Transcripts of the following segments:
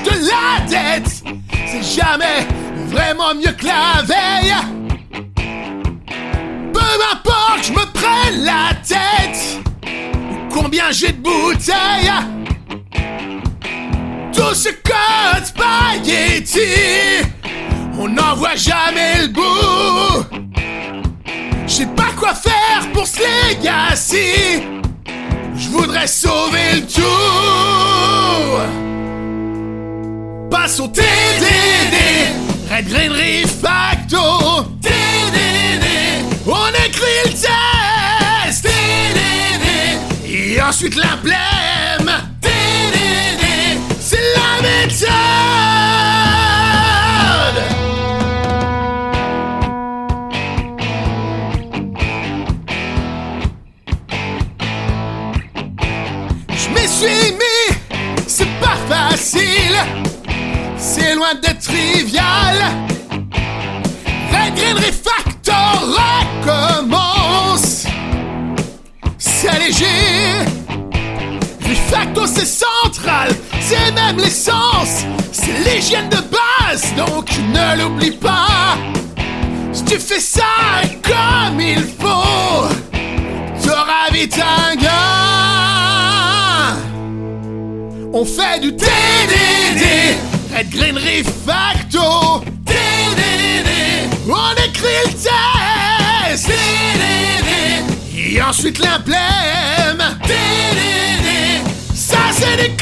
de la dette. C'est jamais vraiment mieux que la veille. Peu importe, je me prenne la tête. Combien j'ai de bouteilles. Tout ce code spaghetti, on n'en voit jamais le bout. Je sais pas quoi faire pour ce legacy. Je voudrais sauver le tout. Au TDD, Red Green Refacto. TDD, on écrit le test. TDD, et ensuite l'emblème. TDD, c'est la méthode. Je m'y suis mis, c'est pas facile, c'est loin d'être trivial. Red Green Refactor recommence, c'est léger. Refacto c'est central, c'est même l'essence, c'est l'hygiène de base, donc ne l'oublie pas. Si tu fais ça comme il faut, t'auras vite un gain. On fait du TDD, Red Green Refacto. TDD, on écrit le test. Et ensuite l'emblème. Ça c'est des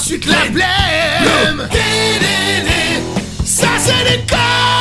ensuite l'emblème. TDD, ça c'est des codes.